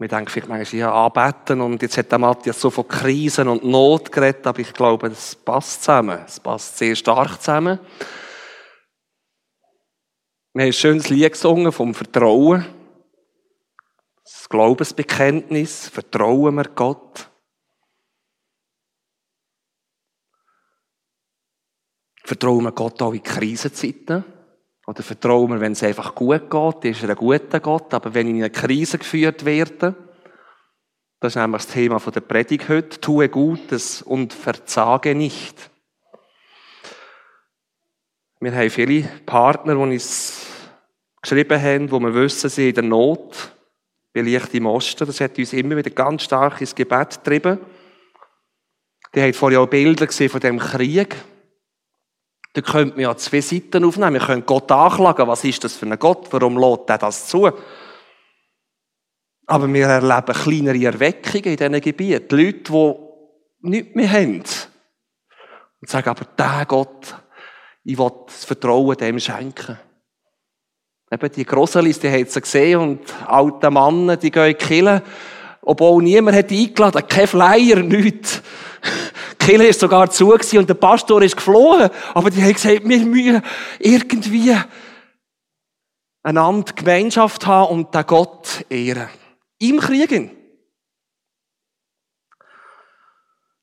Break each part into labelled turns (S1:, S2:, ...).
S1: Wir denken vielleicht manchmal, ja, anbeten und jetzt hat der Matthias so von Krisen und Not geredet, aber ich glaube, das passt zusammen. Es passt sehr stark zusammen. Wir haben ein schönes Lied gesungen vom Vertrauen. Das Glaubensbekenntnis. Vertrauen wir Gott. Vertrauen wir Gott auch in Krisenzeiten? Oder vertrauen wir, wenn es einfach gut geht, ist er ein guter Gott, aber wenn ich in eine Krise geführt werde, das ist nämlich das Thema der Predigt heute, tue Gutes und verzage nicht. Wir haben viele Partner, die uns geschrieben haben, wo wir wissen, sie in der Not, wie Licht im Osten. Das hat uns immer wieder ganz stark ins Gebet getrieben. Die haben vorher auch Bilder gesehen von dem Krieg. Da könnte man ja zwei Seiten aufnehmen. Wir können Gott anklagen. Was ist das für ein Gott? Warum lädt er das zu? Aber wir erleben kleinere Erweckungen in diesen Gebieten. Leute, die nichts mehr haben. Und sagen, aber der Gott, ich will das Vertrauen dem schenken. Eben die Grosselis, die haben sie gesehen und alte Männer, die gehen Kirche, obwohl niemand hat eingeladen, kein Flyer, nichts. Kirche ist sogar zu und der Pastor ist geflohen. Aber die haben gesagt, wir müssen irgendwie einander Gemeinschaft haben und den Gott ehren. Im Kriegen.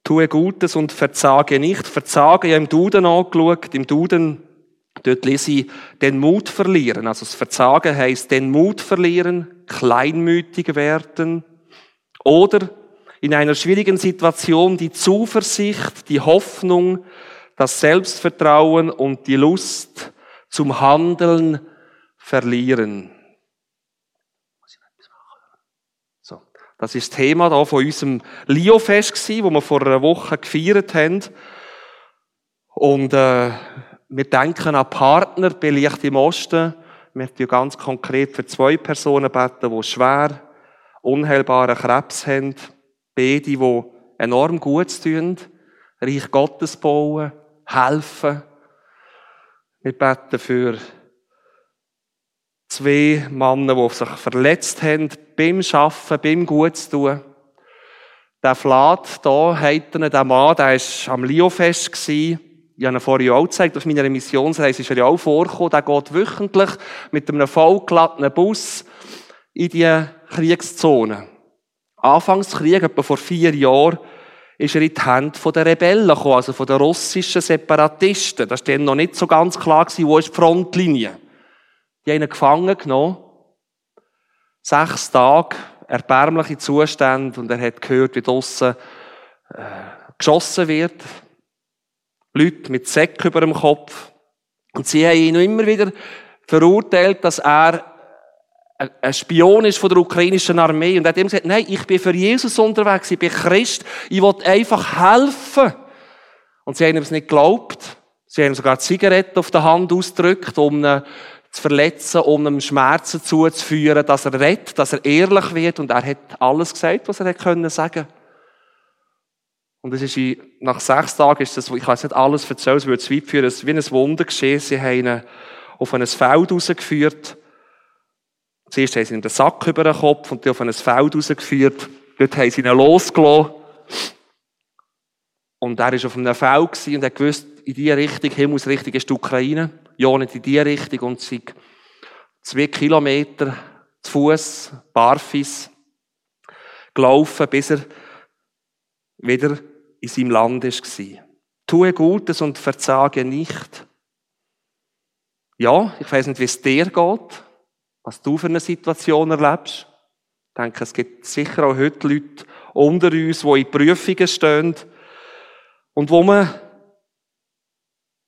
S1: Tue Gutes und verzage nicht. Verzage, ich habe im Duden angeschaut. Im Duden, dort lese ich, den Mut verlieren. Also das Verzagen heißt den Mut verlieren, kleinmütig werden oder in einer schwierigen Situation die Zuversicht, die Hoffnung, das Selbstvertrauen und die Lust zum Handeln verlieren. So, das ist das Thema da von unserem Lio-Fest gsi, wo wir vor einer Woche gefeiert haben. Und äh, wir denken an Partner bei Licht im Osten. Wir möchten ganz konkret für zwei Personen beten, die schwer unheilbaren Krebs haben Beide, die enorm gut tun, Reich Gottes bauen, helfen. Wir beten für zwei Männer, die sich verletzt haben, beim Arbeiten, beim Gutstun. Der Flat hier, heiterne, der Mann, der war am Liofest. Ich habe ihn vorhin auch gezeigt, auf meiner Missionsreise ist er ja auch vorgekommen. Der geht wöchentlich mit einem vollgeladenen Bus in die Kriegszone. Anfangskrieg, etwa vor vier Jahren, ist er in die Hände der Rebellen gekommen, also von den russischen Separatisten. Das war dann noch nicht so ganz klar, wo ist die Frontlinie. Die haben ihn gefangen genommen. Sechs Tage, erbärmliche Zustände, und er hat gehört, wie draussen äh, geschossen wird. Leute mit Säck über dem Kopf. Und sie haben ihn immer wieder verurteilt, dass er ein Spion ist von der ukrainischen Armee und hat ihm gesagt, nein, ich bin für Jesus unterwegs, ich bin Christ, ich will einfach helfen. Und sie haben ihm es nicht geglaubt. Sie haben sogar Zigaretten auf der Hand ausgedrückt, um ihn zu verletzen, um ihm Schmerzen zuzuführen, dass er rettet, dass er ehrlich wird und er hat alles gesagt, was er hätte können sagen. Und es ist nach sechs Tagen ist das, ich kann jetzt nicht alles erzählen, es würde zu weit führen, es ist wie ein Wunder geschehen. Sie haben ihn auf ein Feld rausgeführt, Zuerst haben sie ihm den Sack über den Kopf und die auf ein Feld rausgeführt. Dort haben sie ihn losgelassen. Und er war auf einem Feld und hat gewusst, in diese Richtung, Himmelsrichtung ist die Ukraine. Ja, nicht in diese Richtung. Und sie zwei Kilometer zu Fuß, barfis, gelaufen, bis er wieder in seinem Land war. Tue Gutes und verzage nicht. Ja, ich weiß nicht, wie es dir geht was du für eine Situation erlebst. Ich denke, es gibt sicher auch heute Leute unter uns, die in Prüfungen stehen und wo man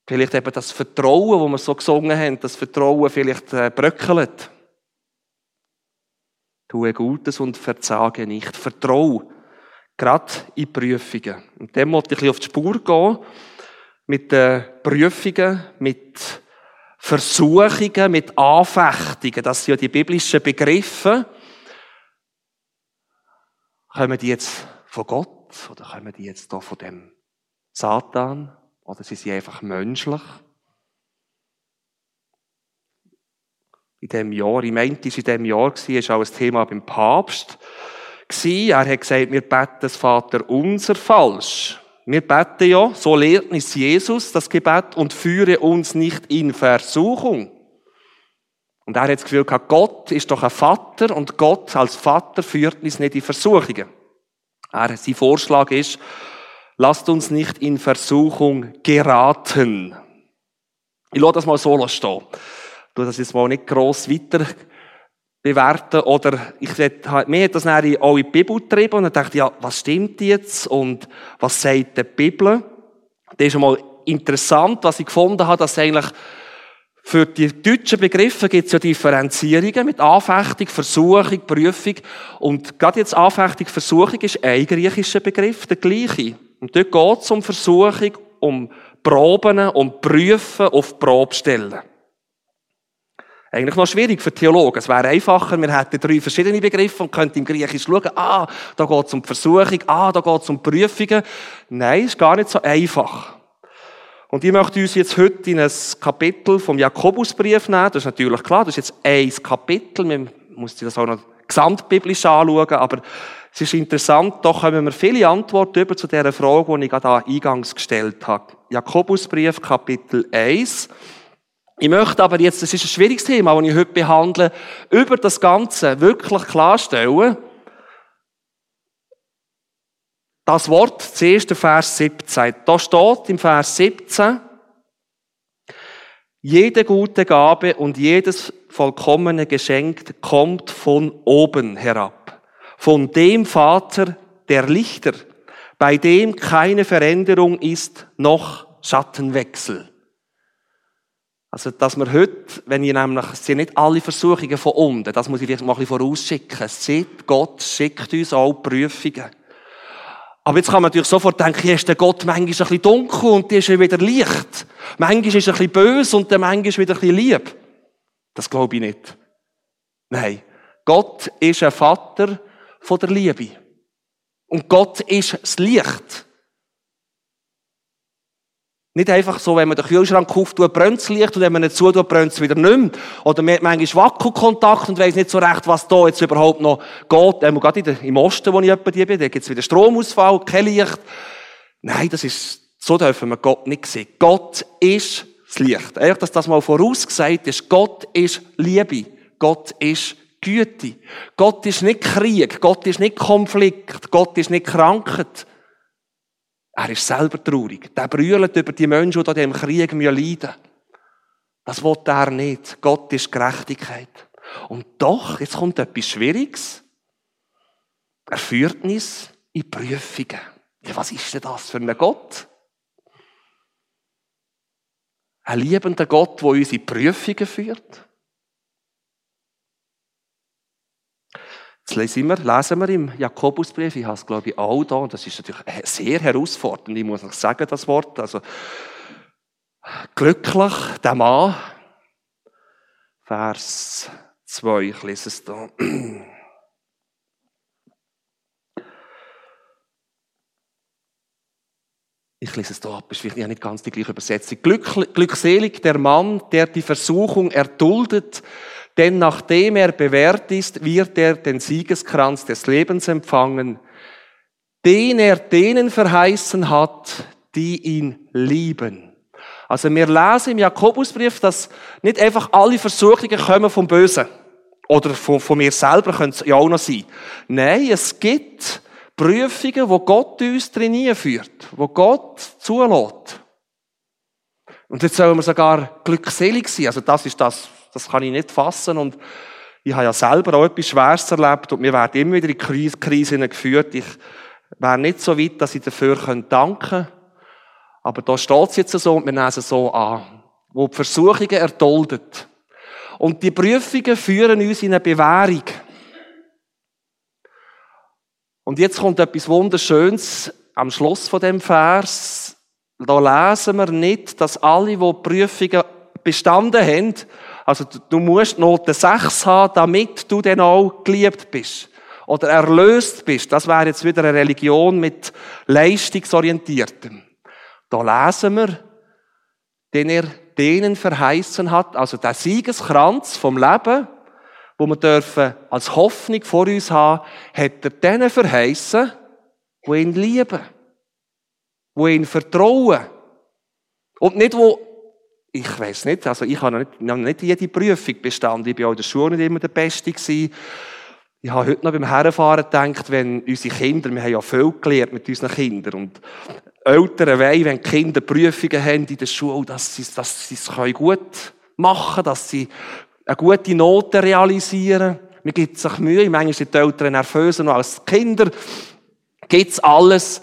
S1: vielleicht eben das Vertrauen, wo wir so gesungen haben, das Vertrauen vielleicht äh, bröckelt. Tue Gutes und verzage nicht. Vertraue. Gerade in Prüfungen. Und dem wollte ich ein bisschen auf die Spur gehen. Mit den Prüfungen, mit Versuchungen, mit Anfechtungen, das sind ja die biblischen Begriffe. Kommen die jetzt von Gott oder kommen die jetzt da von dem Satan oder sind sie einfach menschlich? In dem Jahr, ich meinte, es in dem Jahr war, auch ein Thema beim Papst. Er hat gesagt, wir beten das Vater unser falsch. Wir beten ja, so lehrt uns Jesus das Gebet und führe uns nicht in Versuchung. Und er hat das Gefühl gehabt, Gott ist doch ein Vater und Gott als Vater führt uns nicht in Versuchungen. Er, sein Vorschlag ist, lasst uns nicht in Versuchung geraten. Ich lasse das mal so stehen. Tue das jetzt mal nicht gross weiter bewerten. Oder ich halt, mir hat das dann auch in die Bibel getrieben und dachte ja, was stimmt jetzt und was sagt die Bibel? Das ist einmal interessant, was ich gefunden habe, dass eigentlich für die deutschen Begriffe gibt es ja Differenzierungen mit Anfechtung, Versuchung, Prüfung. Und gerade jetzt Anfechtung, Versuchung ist ein griechischer Begriff, der gleiche. Und dort geht es um Versuchung, um Proben, um Prüfen auf Probe stellen. Eigentlich noch schwierig für Theologen. Es wäre einfacher, wir hätten drei verschiedene Begriffe und könnten im Griechisch schauen, ah, da geht es um die Versuchung, ah, da geht es um Prüfungen. Nein, ist gar nicht so einfach. Und ich möchte uns jetzt heute in ein Kapitel vom Jakobusbrief nehmen. Das ist natürlich klar, das ist jetzt ein Kapitel. Man muss sich das auch noch gesamtbiblisch anschauen, aber es ist interessant, da kommen wir viele Antworten über zu dieser Frage, die ich gerade eingangs gestellt habe. Jakobusbrief, Kapitel 1. Ich möchte aber jetzt, das ist ein schwieriges Thema, das ich heute behandle, über das Ganze wirklich klarstellen, das Wort, zuerst der Vers 17. Da steht im Vers 17, jede gute Gabe und jedes vollkommene Geschenk kommt von oben herab. Von dem Vater der Lichter, bei dem keine Veränderung ist, noch Schattenwechsel. Also, dass wir heute, wenn ihr nämlich, es sind nicht alle Versuchungen von unten, das muss ich vielleicht mal ein bisschen vorausschicken. Seht, Gott schickt uns auch Prüfungen. Aber jetzt kann man natürlich sofort denken, hier ist der Gott manchmal ein bisschen dunkel und die ist wieder Licht. Manchmal ist er ein bisschen böse und der manchmal wieder ein bisschen lieb. Das glaube ich nicht. Nein. Gott ist ein Vater von der Liebe. Und Gott ist das Licht. Nicht einfach so, wenn man den Kühlschrank auftut, brennt das Licht und wenn man nicht zutut, brennt es wieder nicht mehr. Oder man hat manchmal Wackelkontakt und weiss nicht so recht, was da jetzt überhaupt noch geht. Ähm, gerade der, im Osten, wo ich jemand bin, da gibt es wieder Stromausfall, kein Licht. Nein, das ist, so dürfen wir Gott nicht sehen. Gott ist das Licht. Einfach, dass das mal vorausgesagt ist. Gott ist Liebe. Gott ist Güte. Gott ist nicht Krieg. Gott ist nicht Konflikt. Gott ist nicht Krankheit. Er ist selber traurig. Der brüllt über die Menschen, die im Krieg leiden müssen. Das will er nicht. Gott ist Gerechtigkeit. Und doch, jetzt kommt etwas Schwieriges. Er führt uns in Prüfungen. Ja, was ist denn das für ein Gott? Ein liebender Gott, der uns in Prüfungen führt. Jetzt lesen wir, lesen wir im Jakobusbrief, ich habe es glaube ich auch da, das ist natürlich sehr herausfordernd, ich muss noch sagen, das Wort, also glücklich, der Mann, Vers 2, ich lese es da. Ich lese es da ab, ist vielleicht nicht ganz die gleiche Übersetzung. Glück, glückselig der Mann, der die Versuchung erduldet, denn nachdem er bewährt ist, wird er den Siegeskranz des Lebens empfangen, den er denen verheißen hat, die ihn lieben. Also wir lesen im Jakobusbrief, dass nicht einfach alle Versuchungen kommen vom Bösen. Oder von, von mir selber können es ja auch noch sein. Nein, es gibt Prüfungen, wo Gott uns trainieren führt, wo Gott zulässt. Und jetzt sollen wir sogar glückselig sein. Also das ist das, das kann ich nicht fassen. Und ich habe ja selber auch etwas Schweres erlebt und wir werden immer wieder in Krisen geführt. Ich wäre nicht so weit, dass ich dafür danken könnte. Aber da steht es jetzt so und wir nehmen es so an. Wo die Versuchungen erduldet. Und die Prüfungen führen uns in eine Bewährung. Und jetzt kommt etwas Wunderschönes am Schluss von dem Vers. Da lesen wir nicht, dass alle, die Prüfungen bestanden haben, also du musst Note 6 haben, damit du dann auch geliebt bist. Oder erlöst bist. Das wäre jetzt wieder eine Religion mit leistungsorientiertem. Da lesen wir, den er denen verheißen hat, also der Siegeskranz vom Leben, wo wir dürfen als Hoffnung vor uns haben, hat er denen verheißen, die ihn lieben, die ihn vertrauen. Und nicht, wo, ich weiß nicht, also ich habe nicht, ich habe nicht jede Prüfung bestanden. Ich bin auch in der Schule nicht immer der Beste gewesen. Ich habe heute noch beim Herrenfahren gedacht, wenn unsere Kinder, wir haben ja viel gelernt mit unseren Kindern, und Eltern wollen, wenn Kinder Prüfungen haben in der Schule, dass sie, dass sie es gut machen können, dass sie eine gute Note realisieren. Mir gibt sich Mühe, manchmal sind die Eltern nervöser noch als die Kinder. Gibt's alles.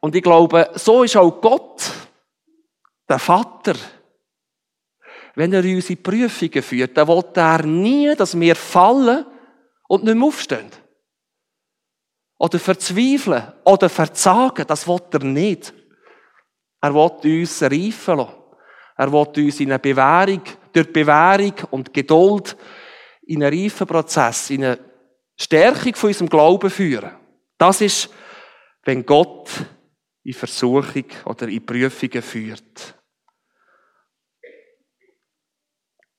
S1: Und ich glaube, so ist auch Gott, der Vater. Wenn er uns in Prüfungen führt, dann will er nie, dass wir fallen und nicht mehr aufstehen. Oder verzweifeln oder verzagen. Das will er nicht. Er will uns reifen lassen. Er will uns in eine Bewährung, durch Bewährung und Geduld in einen reifen Prozess, in eine Stärkung von unserem Glauben führen. Das ist, wenn Gott in Versuchung oder in Prüfungen führt.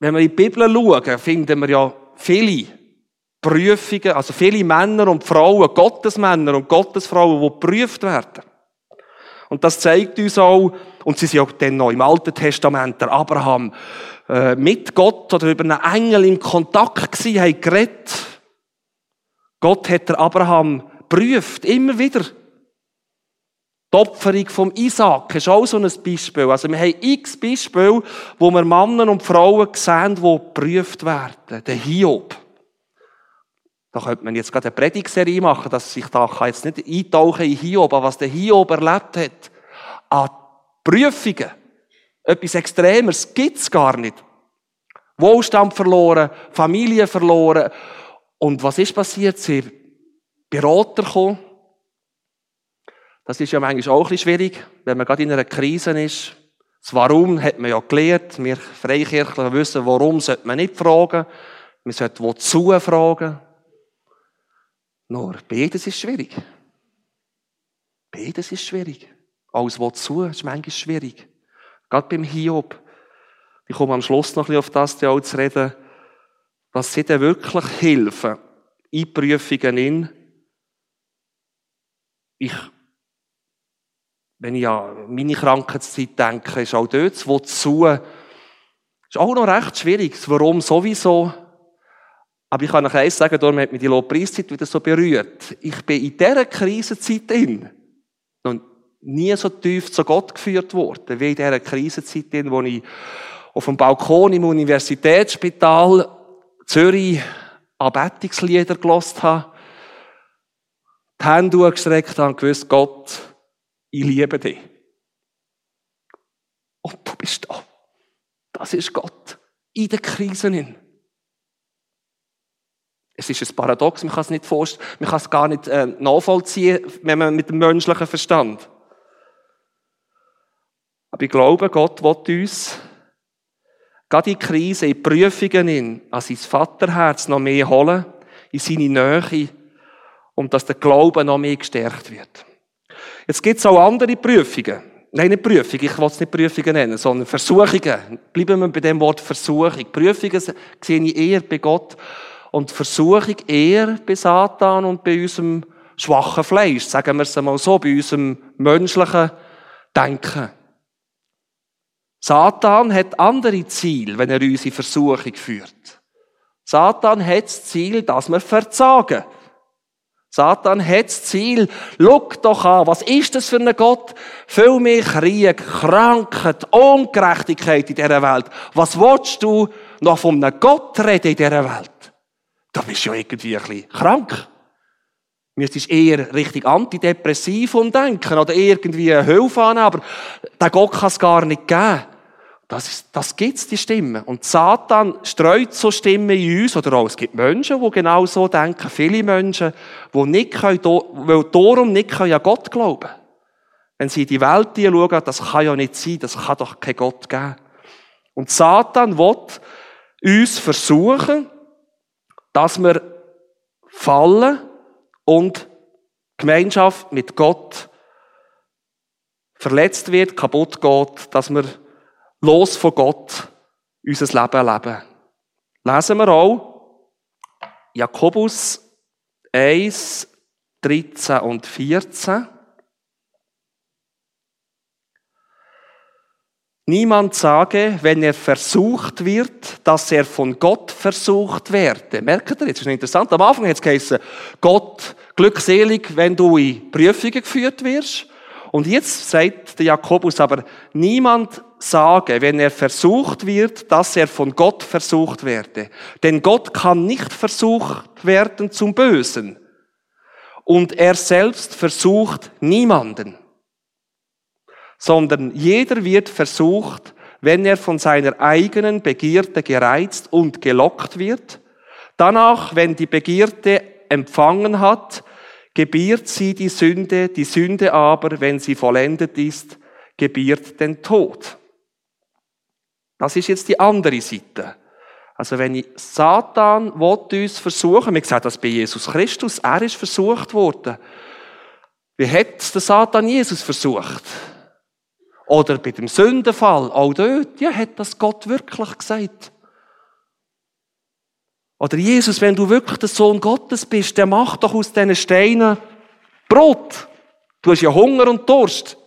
S1: Wenn wir in die Bibel schauen, finden wir ja viele Prüfungen, also viele Männer und Frauen, Gottesmänner und Gottesfrauen, die geprüft werden. Und das zeigt uns auch, und sie sind auch dann noch im Alten Testament, der Abraham, äh, mit Gott oder über einen Engel im Kontakt gewesen, haben geredet. Gott hat der Abraham prüft, immer wieder. Die Opferung vom Isaac ist auch so ein Beispiel. Also wir haben x Beispiele, wo wir Männer und Frauen sehen, die geprüft werden. Der Hiob. Da könnte man jetzt gerade eine Predigserie machen, dass ich da jetzt nicht eintauchen in Hiob, aber was der Hiob erlebt hat. An Prüfungen. Etwas Extremes gibt's gar nicht. Wohlstand verloren, Familie verloren. Und was ist passiert? Sie Berater gekommen. Das ist ja manchmal auch ein bisschen schwierig, wenn man gerade in einer Krise ist. Das Warum hat man ja gelernt. Wir Freikirchler wissen, warum sollte man nicht fragen. Man sollte wozu fragen. Nur, beides ist schwierig. Beides ist schwierig. Alles wozu ist manchmal schwierig. Gerade beim Hiob. Ich komme am Schluss noch ein bisschen auf das auch zu reden. Was sie denn wirklich helfen in Prüfungen in. Ich, wenn ich an meine Krankheitszeit denke, ist auch dort das Wozu, ist auch noch recht schwierig. Das Warum sowieso. Aber ich kann euch eins sagen, darum hat mich die Lobpreiszeit wieder so berührt. Ich bin in dieser Krisenzeit drin. Und nie so tief zu Gott geführt worden, wie in dieser Krisenzeit drin, wo ich auf dem Balkon im Universitätsspital Zürich Anbetungslieder gelost habe, die Hände gestreckt habe und gewusst, Gott, ich liebe dich. Und du bist da. Das ist Gott. In der Krise. Es ist ein Paradox, man kann es nicht vorstellen, man kann es gar nicht äh, nachvollziehen, wenn man mit dem menschlichen Verstand. Aber ich glaube, Gott will uns gerade in Krise, in Prüfungen in, an sein Vaterherz noch mehr holen, in seine Nähe, und dass der Glaube noch mehr gestärkt wird. Jetzt gibt es auch andere Prüfungen. Nein, nicht Prüfungen, ich will es nicht Prüfungen nennen, sondern Versuchungen. Bleiben wir bei dem Wort Versuchung. Prüfungen sehe ich eher bei Gott und Versuchung eher bei Satan und bei unserem schwachen Fleisch, sagen wir es einmal so, bei unserem menschlichen Denken. Satan hat andere Ziele, wenn er uns in Versuchung führt. Satan hat das Ziel, dass wir verzagen. Satan hat das Ziel, schau doch an, was ist das für ein Gott? Viel mehr Krieg, Krankheit, Ungerechtigkeit in dieser Welt. Was willst du noch von einem Gott reden in dieser Welt? Da bist du ja irgendwie ein bisschen krank. Müsstest eher richtig antidepressiv umdenken oder irgendwie Hilfe annehmen, aber der Gott kann es gar nicht geben. Das, ist, das gibt's, die Stimme. Und Satan streut so Stimmen in uns, oder auch es gibt Menschen, die genau so denken, viele Menschen, die nicht können, weil darum nicht können an Gott glauben. Wenn sie in die Welt schauen, das kann ja nicht sein, das kann doch kein Gott geben. Und Satan will uns versuchen, dass wir fallen und Gemeinschaft mit Gott verletzt wird, kaputt geht, dass wir los von Gott unser Leben leben. Lesen wir auch Jakobus 1, 13 und 14. Niemand sage, wenn er versucht wird, dass er von Gott versucht werde. Merkt ihr jetzt? Ist interessant. Am Anfang hat es geheißen, Gott, glückselig, wenn du in Prüfungen geführt wirst. Und jetzt sagt der Jakobus aber, niemand sage, wenn er versucht wird, dass er von Gott versucht werde. Denn Gott kann nicht versucht werden zum Bösen. Und er selbst versucht niemanden. Sondern jeder wird versucht, wenn er von seiner eigenen Begierde gereizt und gelockt wird. Danach, wenn die Begierde empfangen hat, gebiert sie die Sünde, die Sünde aber, wenn sie vollendet ist, gebiert den Tod. Das ist jetzt die andere Seite. Also wenn ich Satan will uns versuchen, wir sehen das bei Jesus Christus, er ist versucht worden. Wie hat der Satan Jesus versucht? Oder bei dem Sündenfall, auch dort, ja, hat das Gott wirklich gesagt. Oder Jesus, wenn du wirklich der Sohn Gottes bist, der macht doch aus diesen Steinen Brot. Du hast ja Hunger und Durst.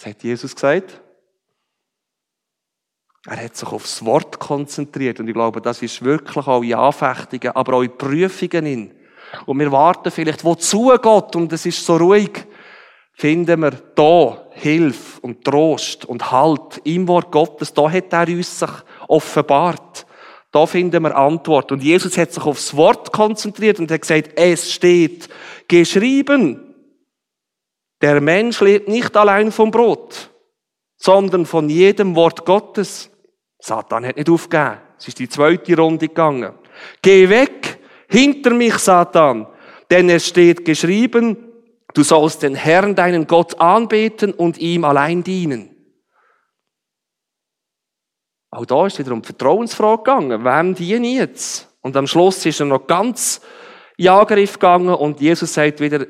S1: Was hat Jesus gesagt? Er hat sich aufs Wort konzentriert und ich glaube, das ist wirklich auch in Anfechtungen, aber auch in Prüfungen in. Und wir warten vielleicht, wozu Gott und es ist so ruhig, finden wir da Hilfe und Trost und Halt im Wort Gottes. Da hat er uns sich offenbart. Da finden wir Antwort. Und Jesus hat sich aufs Wort konzentriert und hat gesagt, es steht geschrieben. Der Mensch lebt nicht allein vom Brot, sondern von jedem Wort Gottes. Satan hat nicht aufgegeben. Es ist die zweite Runde gegangen. Geh weg, hinter mich, Satan, denn es steht geschrieben, du sollst den Herrn, deinen Gott, anbeten und ihm allein dienen. Auch da ist wieder um die Vertrauensfrage gegangen. Wem diene ich jetzt? Und am Schluss ist er noch ganz in Angriff gegangen und Jesus sagt wieder,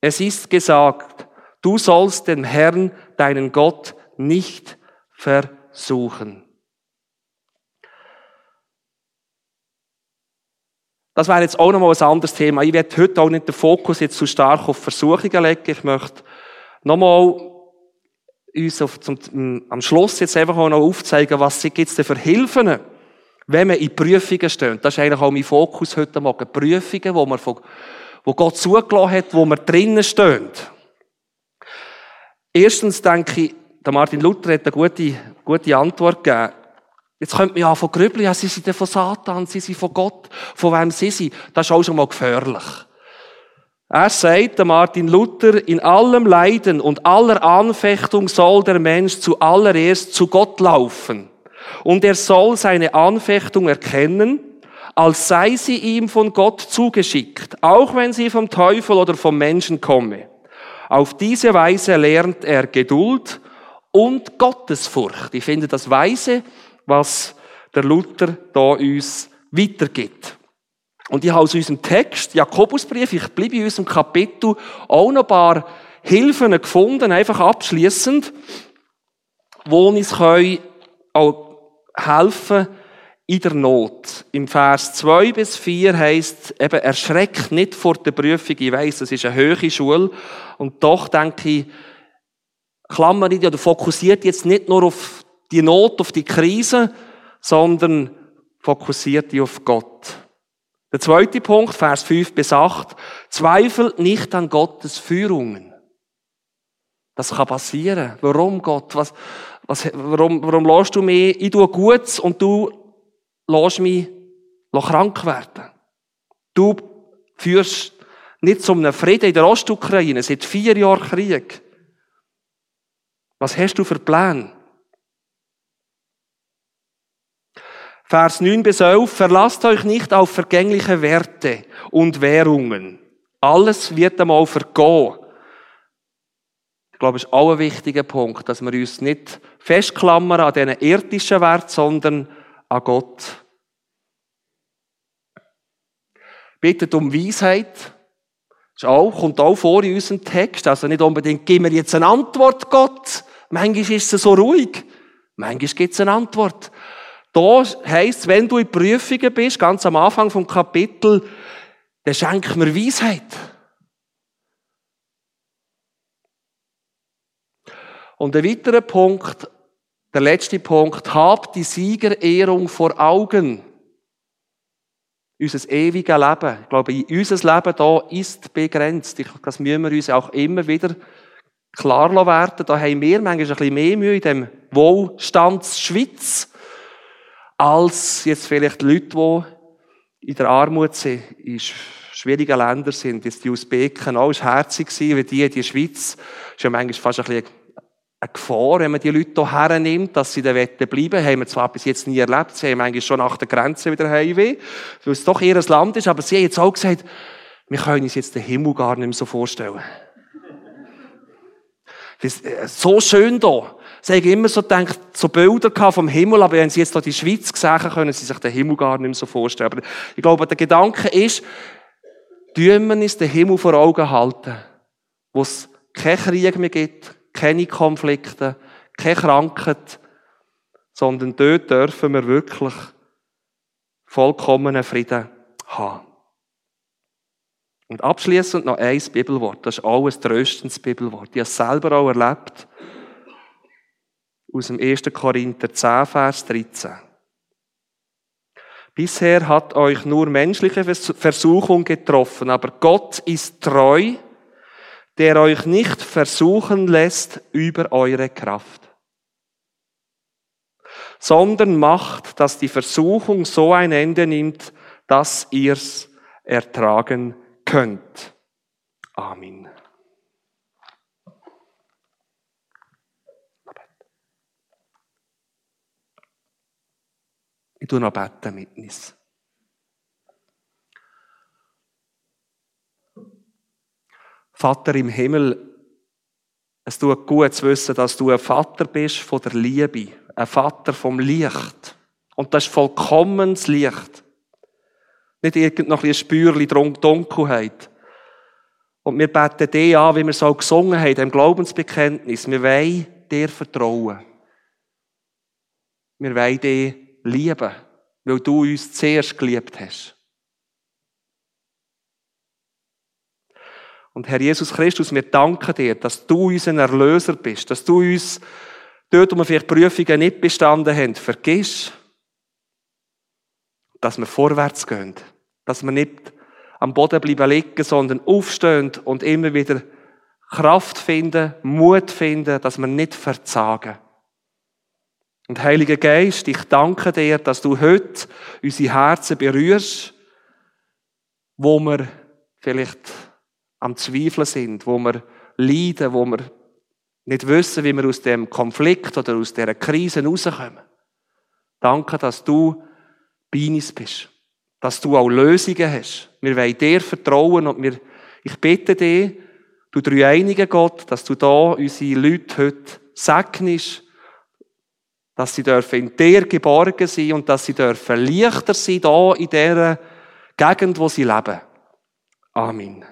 S1: es ist gesagt, du sollst den Herrn, deinen Gott, nicht versuchen. Das wäre jetzt auch nochmal ein anderes Thema. Ich werde heute auch nicht den Fokus jetzt zu stark auf Versuchungen legen. Ich möchte nochmal uns auf, zum, am Schluss jetzt einfach auch noch aufzeigen, was gibt es denn für Hilfen, wenn man in Prüfungen steht. Das ist eigentlich auch mein Fokus heute Morgen. Prüfungen, wo man von, wo Gott zugelassen hat, wo man drinnen steht. Erstens denke ich, der Martin Luther hat eine gute, gute Antwort gegeben. Jetzt könnte man ja von grübeln, ja, sie sind von Satan, sie sind von Gott, von wem sie sind. Das ist auch schon mal gefährlich. Er sagt, Martin Luther, in allem Leiden und aller Anfechtung soll der Mensch zuallererst zu Gott laufen. Und er soll seine Anfechtung erkennen, als sei sie ihm von Gott zugeschickt, auch wenn sie vom Teufel oder vom Menschen komme. Auf diese Weise lernt er Geduld und Gottesfurcht. Ich finde das weise, was der Luther da uns weitergibt. Und ich habe aus unserem Text, Jakobusbrief, ich bleibe in unserem Kapitel, auch noch ein paar Hilfen gefunden, einfach abschließend, wo uns können auch helfen in der Not. Im Vers 2 bis 4 heißt eben, erschreckt nicht vor der Prüfung. Ich weiss, das ist eine höhere Schule. Und doch denke ich, klammert oder fokussiert jetzt nicht nur auf die Not, auf die Krise, sondern fokussiert die auf Gott. Der zweite Punkt, Vers 5 bis 8, zweifelt nicht an Gottes Führungen. Das kann passieren. Warum Gott? Was, was, warum, warum lässt du mich, ich tue Gutes und du lässt mich krank werden? Du führst nicht zu einem Frieden in der Ostukraine, seit vier Jahren Krieg. Was hast du für Pläne? Vers 9 bis 11, verlasst euch nicht auf vergängliche Werte und Währungen. Alles wird einmal vergehen. Ich glaube, das ist auch ein wichtiger Punkt, dass wir uns nicht festklammern an diesen irdischen Wert, sondern an Gott. Bittet um Weisheit. Das auch, kommt auch vor in unserem Text. Also nicht unbedingt, gib mir jetzt eine Antwort, Gott. Manchmal ist es so ruhig. Manchmal gibt es eine Antwort. Da heisst, wenn du in Prüfungen bist, ganz am Anfang vom Kapitel, dann schenk mir Weisheit. Und ein weiterer Punkt, der letzte Punkt, hab die Siegerehrung vor Augen. Unser ewiges Leben. Ich glaube, unser Leben da ist begrenzt. Das müssen wir uns auch immer wieder klar werden. Da haben wir manchmal ein bisschen mehr Mühe in dem Wohlstandsschwitz, als jetzt vielleicht Leute, die in der Armut sind, in schwierigen Ländern sind. Jetzt die Usbeken auch, war herzig, wie die, die Schweiz, ist ja manchmal fast ein bisschen eine Gefahr, wenn man die Leute hier hernimmt, dass sie da bleiben wollen. Haben wir zwar bis jetzt nie erlebt. Sie haben eigentlich schon nach der Grenze wieder Heimweh, weil es doch ihr Land ist. Aber sie haben jetzt auch gesagt, wir können uns jetzt den Himmel gar nicht mehr so vorstellen. Äh, so schön da. Sie haben immer so gedacht, so Bilder vom Himmel, aber wenn sie jetzt hier die Schweiz gesehen können sie sich den Himmel gar nicht mehr so vorstellen. Aber ich glaube, der Gedanke ist, tun wir uns den Himmel vor Augen halten, wo es keinen Krieg mehr gibt, keine Konflikte, keine Krankheit, sondern dort dürfen wir wirklich vollkommenen Frieden haben. Und abschließend noch ein Bibelwort. Das ist auch ein tröstendes Bibelwort. Ich habe es selber auch erlebt. Aus dem 1. Korinther 10, Vers 13. Bisher hat euch nur menschliche Versuchung getroffen, aber Gott ist treu der euch nicht versuchen lässt über eure Kraft, sondern macht, dass die Versuchung so ein Ende nimmt, dass ihr's ertragen könnt. Amen. Ich tue noch beten mit uns. Vater im Himmel, es tut gut zu wissen, dass du ein Vater bist von der Liebe, ein Vater vom Licht. Und das ist vollkommenes Licht. Nicht irgend noch ein Spürchen Dunkelheit. Und wir beten dir an, wie wir so gesungen haben, im Glaubensbekenntnis. Wir wollen dir vertrauen. Wir wollen dir lieben, weil du uns zuerst geliebt hast. Und Herr Jesus Christus, wir danken dir, dass du unser Erlöser bist, dass du uns dort, wo wir vielleicht Prüfungen nicht bestanden haben, vergisst, dass wir vorwärts gehen, dass wir nicht am Boden bleiben liegen, sondern aufstehen und immer wieder Kraft finden, Mut finden, dass wir nicht verzagen. Und Heiliger Geist, ich danke dir, dass du heute unsere Herzen berührst, wo wir vielleicht am Zweifeln sind, wo wir leiden, wo wir nicht wissen, wie wir aus dem Konflikt oder aus dieser Krise rauskommen. Danke, dass du bei uns bist. Dass du auch Lösungen hast. Wir wollen dir vertrauen und wir, ich bitte dich, du dreieiniger Gott, dass du da unsere Leute heute segnest, dass sie dürfen in dir geborgen sein und dass sie dürfen leichter sein da in dieser Gegend, wo sie leben. Amen.